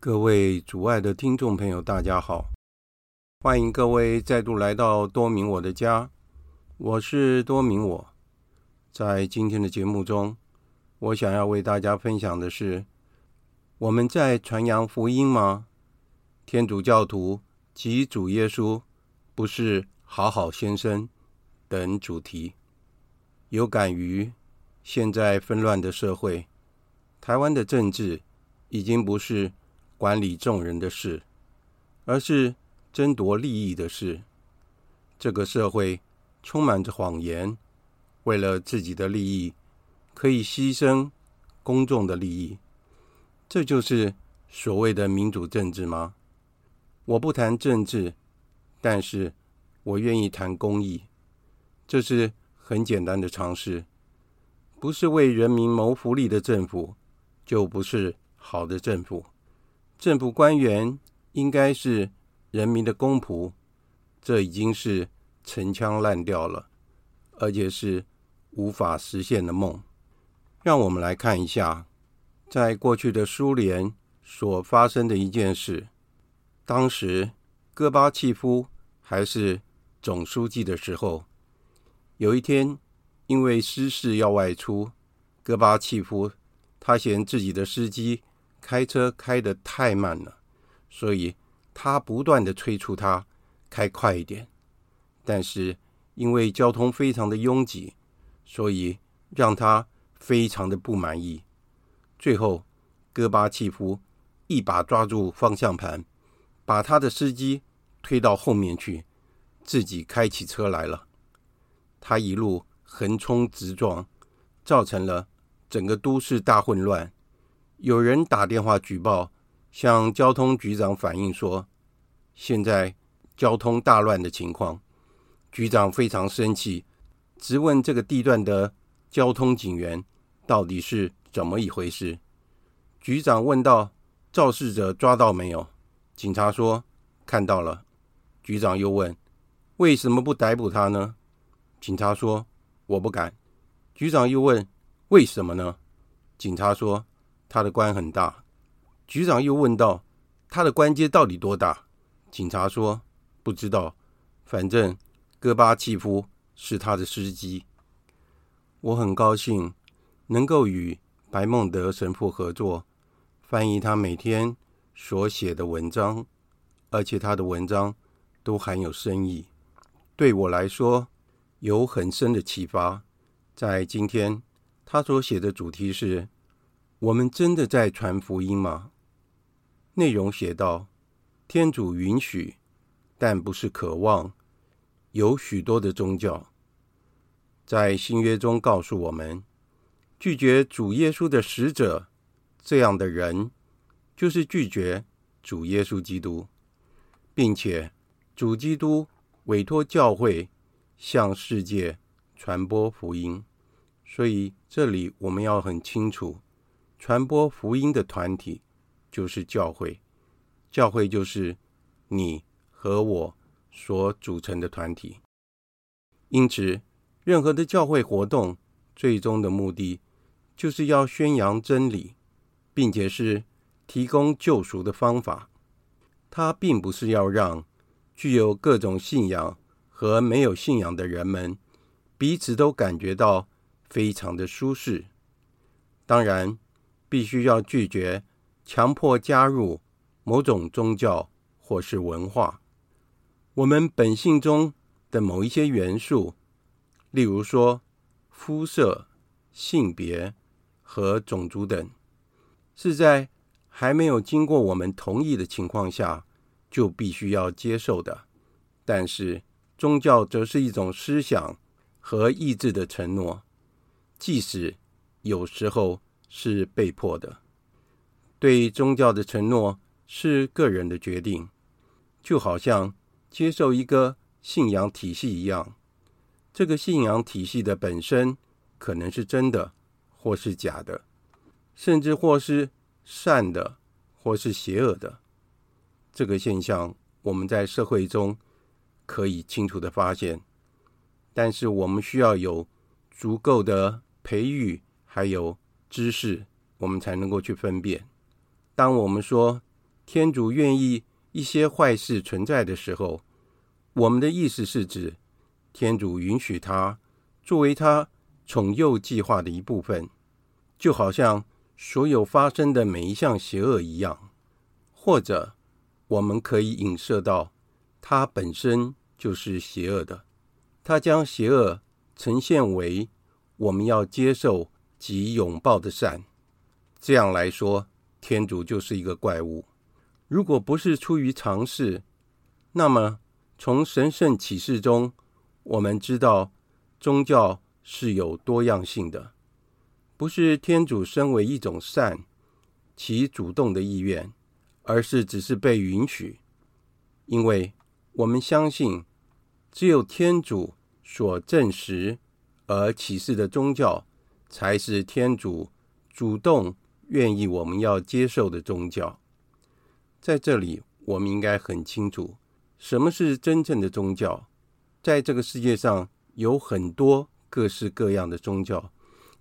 各位主爱的听众朋友，大家好，欢迎各位再度来到多明我的家，我是多明我。在今天的节目中，我想要为大家分享的是：我们在传扬福音吗？天主教徒及主耶稣不是好好先生等主题。有感于现在纷乱的社会，台湾的政治已经不是管理众人的事，而是争夺利益的事。这个社会充满着谎言，为了自己的利益，可以牺牲公众的利益。这就是所谓的民主政治吗？我不谈政治，但是我愿意谈公益。这是很简单的常识。不是为人民谋福利的政府，就不是好的政府。政府官员应该是人民的公仆，这已经是陈腔滥调了，而且是无法实现的梦。让我们来看一下，在过去的苏联所发生的一件事。当时戈巴契夫还是总书记的时候，有一天因为私事要外出，戈巴契夫他嫌自己的司机。开车开得太慢了，所以他不断地催促他开快一点。但是因为交通非常的拥挤，所以让他非常的不满意。最后，戈巴契夫一把抓住方向盘，把他的司机推到后面去，自己开起车来了。他一路横冲直撞，造成了整个都市大混乱。有人打电话举报，向交通局长反映说，现在交通大乱的情况。局长非常生气，质问这个地段的交通警员到底是怎么一回事。局长问道：“肇事者抓到没有？”警察说：“看到了。”局长又问：“为什么不逮捕他呢？”警察说：“我不敢。”局长又问：“为什么呢？”警察说。他的官很大，局长又问道：“他的官阶到底多大？”警察说：“不知道，反正戈巴契夫是他的司机。”我很高兴能够与白孟德神父合作，翻译他每天所写的文章，而且他的文章都含有深意，对我来说有很深的启发。在今天，他所写的主题是。我们真的在传福音吗？内容写道：天主允许，但不是渴望。有许多的宗教在新约中告诉我们，拒绝主耶稣的使者，这样的人就是拒绝主耶稣基督，并且主基督委托教会向世界传播福音。所以这里我们要很清楚。传播福音的团体就是教会，教会就是你和我所组成的团体。因此，任何的教会活动最终的目的就是要宣扬真理，并且是提供救赎的方法。它并不是要让具有各种信仰和没有信仰的人们彼此都感觉到非常的舒适。当然。必须要拒绝强迫加入某种宗教或是文化。我们本性中的某一些元素，例如说肤色、性别和种族等，是在还没有经过我们同意的情况下就必须要接受的。但是宗教则是一种思想和意志的承诺，即使有时候。是被迫的，对宗教的承诺是个人的决定，就好像接受一个信仰体系一样。这个信仰体系的本身可能是真的，或是假的，甚至或是善的，或是邪恶的。这个现象我们在社会中可以清楚地发现，但是我们需要有足够的培育，还有。知识，我们才能够去分辨。当我们说天主愿意一些坏事存在的时候，我们的意思是指天主允许它作为他宠幼计划的一部分，就好像所有发生的每一项邪恶一样，或者我们可以影射到它本身就是邪恶的，它将邪恶呈现为我们要接受及拥抱的善。这样来说，天主就是一个怪物。如果不是出于尝试，那么从神圣启示中，我们知道宗教是有多样性的，不是天主身为一种善，其主动的意愿，而是只是被允许。因为我们相信，只有天主所证实而启示的宗教，才是天主主动。愿意我们要接受的宗教，在这里我们应该很清楚，什么是真正的宗教。在这个世界上有很多各式各样的宗教，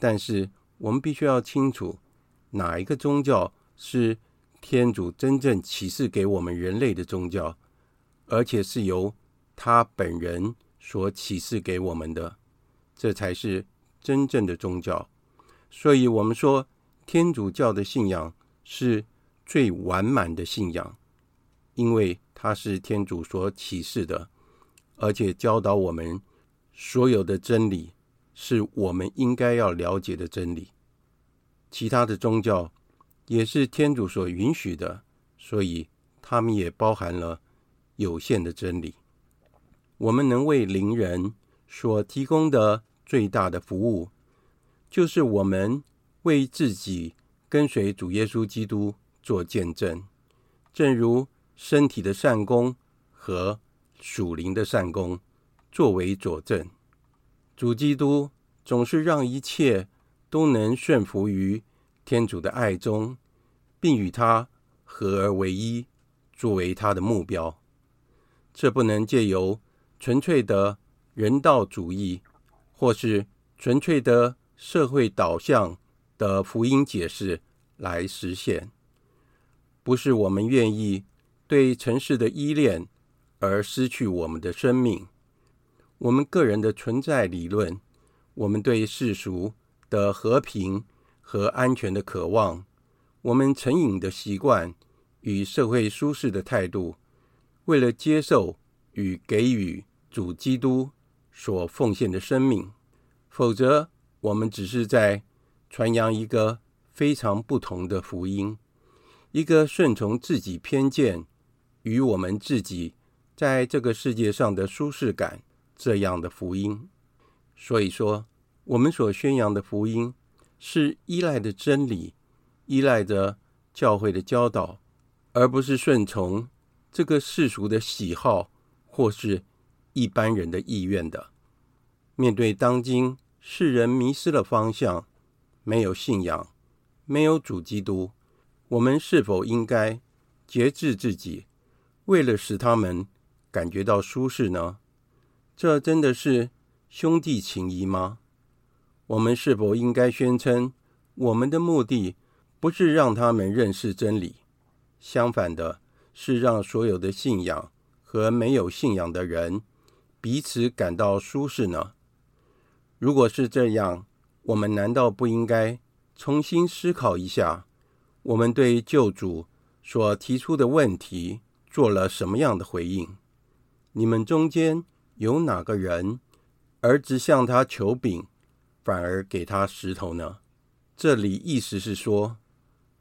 但是我们必须要清楚，哪一个宗教是天主真正启示给我们人类的宗教，而且是由他本人所启示给我们的，这才是真正的宗教。所以，我们说。天主教的信仰是最完满的信仰，因为它是天主所启示的，而且教导我们所有的真理是我们应该要了解的真理。其他的宗教也是天主所允许的，所以他们也包含了有限的真理。我们能为灵人所提供的最大的服务，就是我们。为自己跟随主耶稣基督做见证，正如身体的善功和属灵的善功作为佐证。主基督总是让一切都能顺服于天主的爱中，并与他合而为一，作为他的目标。这不能借由纯粹的人道主义，或是纯粹的社会导向。的福音解释来实现，不是我们愿意对城市的依恋而失去我们的生命，我们个人的存在理论，我们对世俗的和平和安全的渴望，我们成瘾的习惯与社会舒适的态度，为了接受与给予主基督所奉献的生命，否则我们只是在。传扬一个非常不同的福音，一个顺从自己偏见与我们自己在这个世界上的舒适感这样的福音。所以说，我们所宣扬的福音是依赖的真理，依赖着教会的教导，而不是顺从这个世俗的喜好或是一般人的意愿的。面对当今世人迷失了方向。没有信仰，没有主基督，我们是否应该节制自己，为了使他们感觉到舒适呢？这真的是兄弟情谊吗？我们是否应该宣称，我们的目的不是让他们认识真理，相反的是让所有的信仰和没有信仰的人彼此感到舒适呢？如果是这样，我们难道不应该重新思考一下，我们对救主所提出的问题做了什么样的回应？你们中间有哪个人，儿子向他求饼，反而给他石头呢？这里意思是说，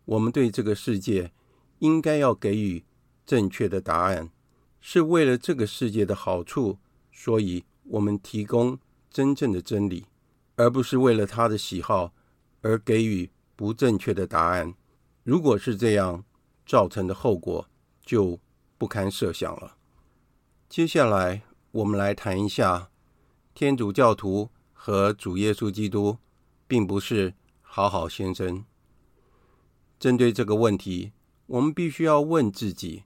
我们对这个世界应该要给予正确的答案，是为了这个世界的好处，所以我们提供真正的真理。而不是为了他的喜好而给予不正确的答案。如果是这样，造成的后果就不堪设想了。接下来，我们来谈一下天主教徒和主耶稣基督并不是好好先生。针对这个问题，我们必须要问自己：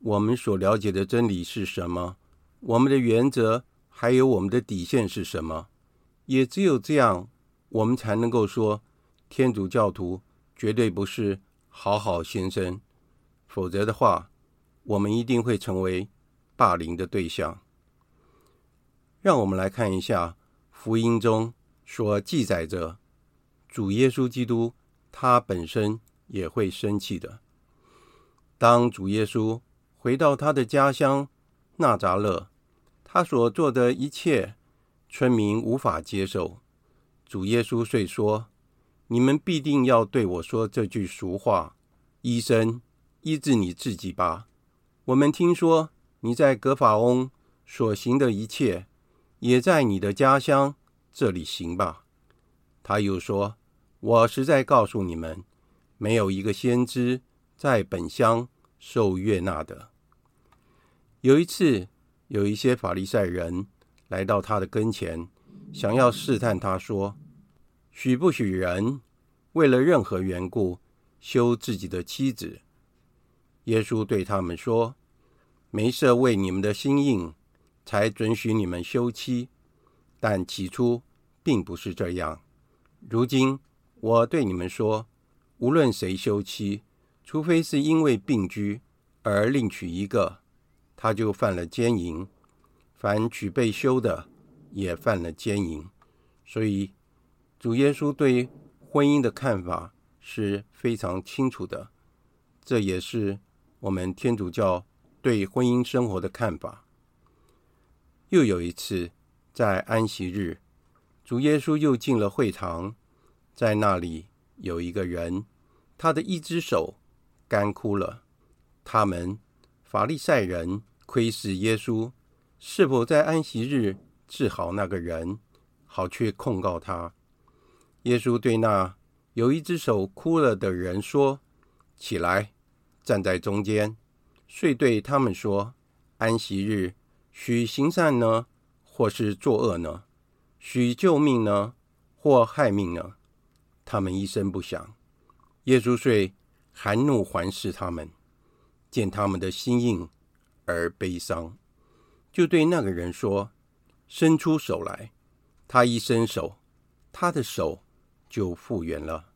我们所了解的真理是什么？我们的原则还有我们的底线是什么？也只有这样，我们才能够说天主教徒绝对不是好好先生。否则的话，我们一定会成为霸凌的对象。让我们来看一下福音中所记载着主耶稣基督，他本身也会生气的。当主耶稣回到他的家乡纳扎勒，他所做的一切，村民无法接受。主耶稣遂说：“你们必定要对我说这句俗话：‘医生，医治你自己吧。’我们听说你在格法翁所行的一切，也在你的家乡这里行吧。”他又说：“我实在告诉你们，没有一个先知。”在本乡受悦纳的。有一次，有一些法利赛人来到他的跟前，想要试探他，说：“许不许人为了任何缘故休自己的妻子？”耶稣对他们说：“没设为你们的心硬，才准许你们休妻，但起初并不是这样。如今我对你们说，无论谁休妻，除非是因为病居而另娶一个，他就犯了奸淫；凡娶被休的，也犯了奸淫。所以，主耶稣对婚姻的看法是非常清楚的，这也是我们天主教对婚姻生活的看法。又有一次，在安息日，主耶稣又进了会堂，在那里有一个人，他的一只手。干枯了。他们法利赛人窥视耶稣是否在安息日治好那个人，好去控告他。耶稣对那有一只手哭了的人说：“起来，站在中间。”遂对他们说：“安息日许行善呢，或是作恶呢？许救命呢，或害命呢？”他们一声不响。耶稣遂。含怒环视他们，见他们的心硬而悲伤，就对那个人说：“伸出手来。”他一伸手，他的手就复原了。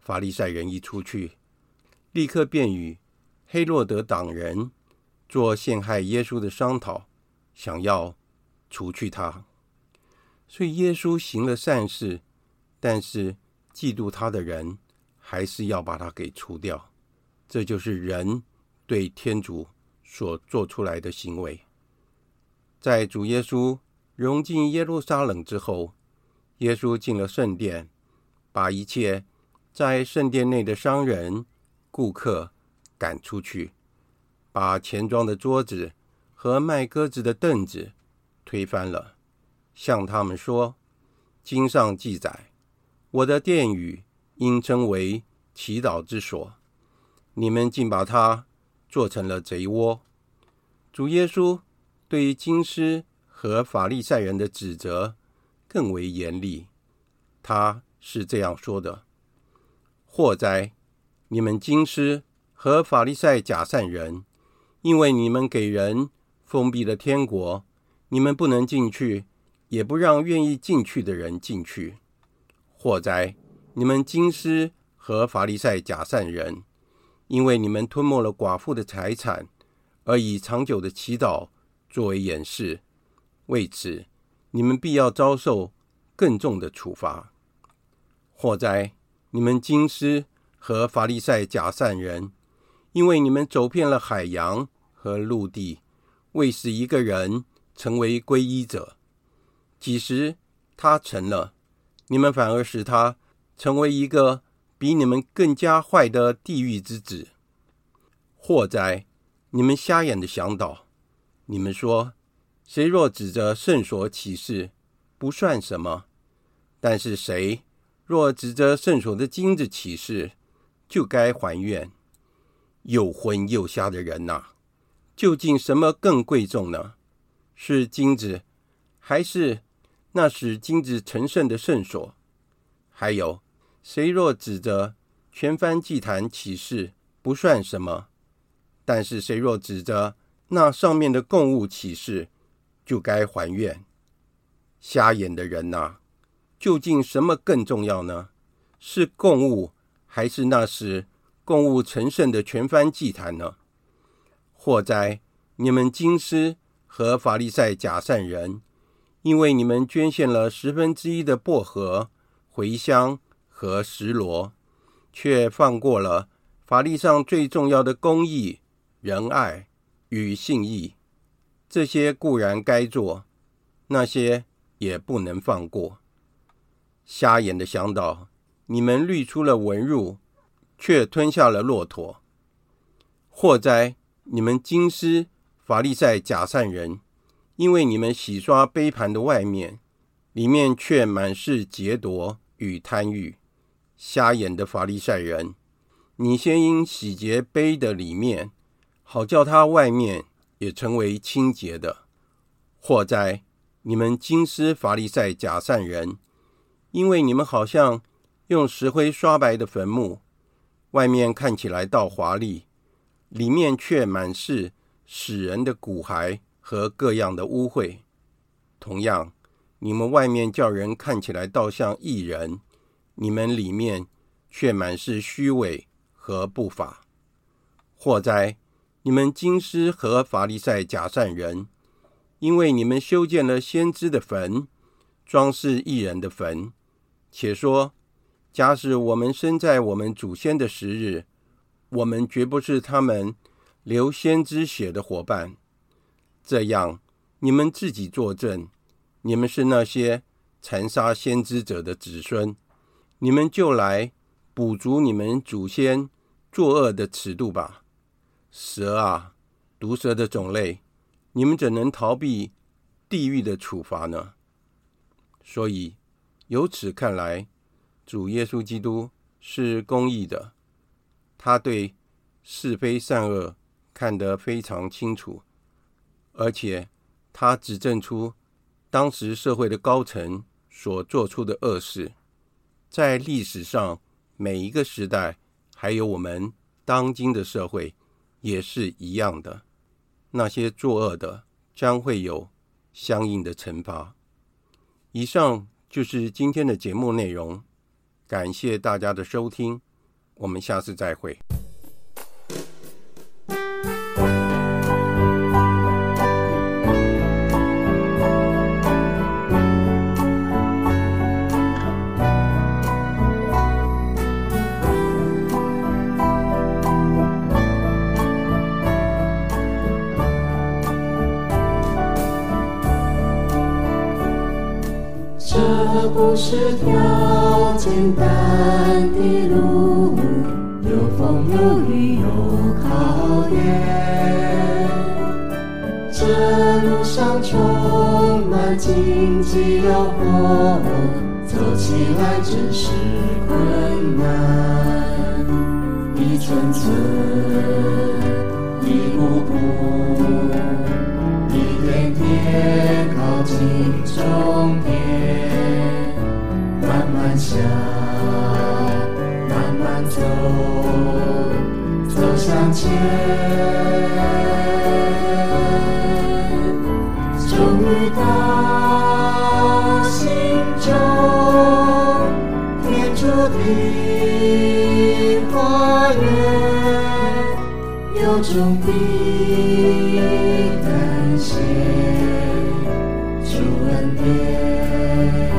法利赛人一出去，立刻便与黑落德党人做陷害耶稣的商讨，想要除去他。所以耶稣行了善事，但是嫉妒他的人。还是要把它给除掉，这就是人对天主所做出来的行为。在主耶稣融进耶路撒冷之后，耶稣进了圣殿，把一切在圣殿内的商人、顾客赶出去，把钱庄的桌子和卖鸽子的凳子推翻了，向他们说：“经上记载，我的殿宇。”应称为祈祷之所，你们竟把它做成了贼窝。主耶稣对于经师和法利赛人的指责更为严厉，他是这样说的：“祸哉，你们金师和法利赛假善人，因为你们给人封闭了天国，你们不能进去，也不让愿意进去的人进去。祸哉！”你们金师和法利赛假善人，因为你们吞没了寡妇的财产，而以长久的祈祷作为掩饰，为此你们必要遭受更重的处罚。祸哉！你们金师和法利赛假善人，因为你们走遍了海洋和陆地，为使一个人成为皈依者，几时他成了，你们反而使他。成为一个比你们更加坏的地狱之子。祸哉！你们瞎眼的向导，你们说，谁若指着圣所起誓，不算什么；但是谁若指着圣所的金子起誓，就该还愿。又昏又瞎的人呐，究竟什么更贵重呢？是金子，还是那使金子成圣的圣所？还有。谁若指着全燔祭坛起誓，不算什么；但是谁若指着那上面的供物起誓，就该还愿。瞎眼的人呐，究竟什么更重要呢？是供物，还是那时供物成圣的全燔祭坛呢？祸哉！你们金师和法利赛假善人，因为你们捐献了十分之一的薄荷、茴香和蒔萝，却放过了法律上最重要的公义、仁爱与信义。这些固然该做，那些也不能放过。瞎眼的向导，你们滤出了文士，却吞下了骆驼。祸哉！你们经师。法利赛假善人，因为你们洗刷杯盘的外面，里面却满是劫夺与贪欲。瞎眼的法利赛人，你先应洗洁杯的里面，好叫它外面也成为清洁的。祸哉！你们金丝法利赛假善人，因为你们好像用石灰刷白的坟墓，外面看起来倒华丽，里面却满是。死人的骨骸和各样的污秽，同样，你们外面叫人看起来倒像异人，你们里面却满是虚伪和不法。祸哉！你们经师和法利赛假善人，因为你们修建了先知的坟，装饰艺人的坟，且说：假使我们生在我们祖先的时日，我们绝不是他们。流先知血的伙伴，这样你们自己作证，你们是那些残杀先知者的子孙，你们就来补足你们祖先作恶的尺度吧。蛇啊，毒蛇的种类，你们怎能逃避地狱的处罚呢？所以由此看来，主耶稣基督是公义的，他对是非善恶。看得非常清楚，而且他指证出当时社会的高层所做出的恶事，在历史上每一个时代，还有我们当今的社会也是一样的。那些作恶的将会有相应的惩罚。以上就是今天的节目内容，感谢大家的收听，我们下次再会。上充满荆棘诱惑，走起来真是困难。一寸寸，一步步，一点点靠近终点。慢慢想慢慢走，走向前，中必感谢主恩典。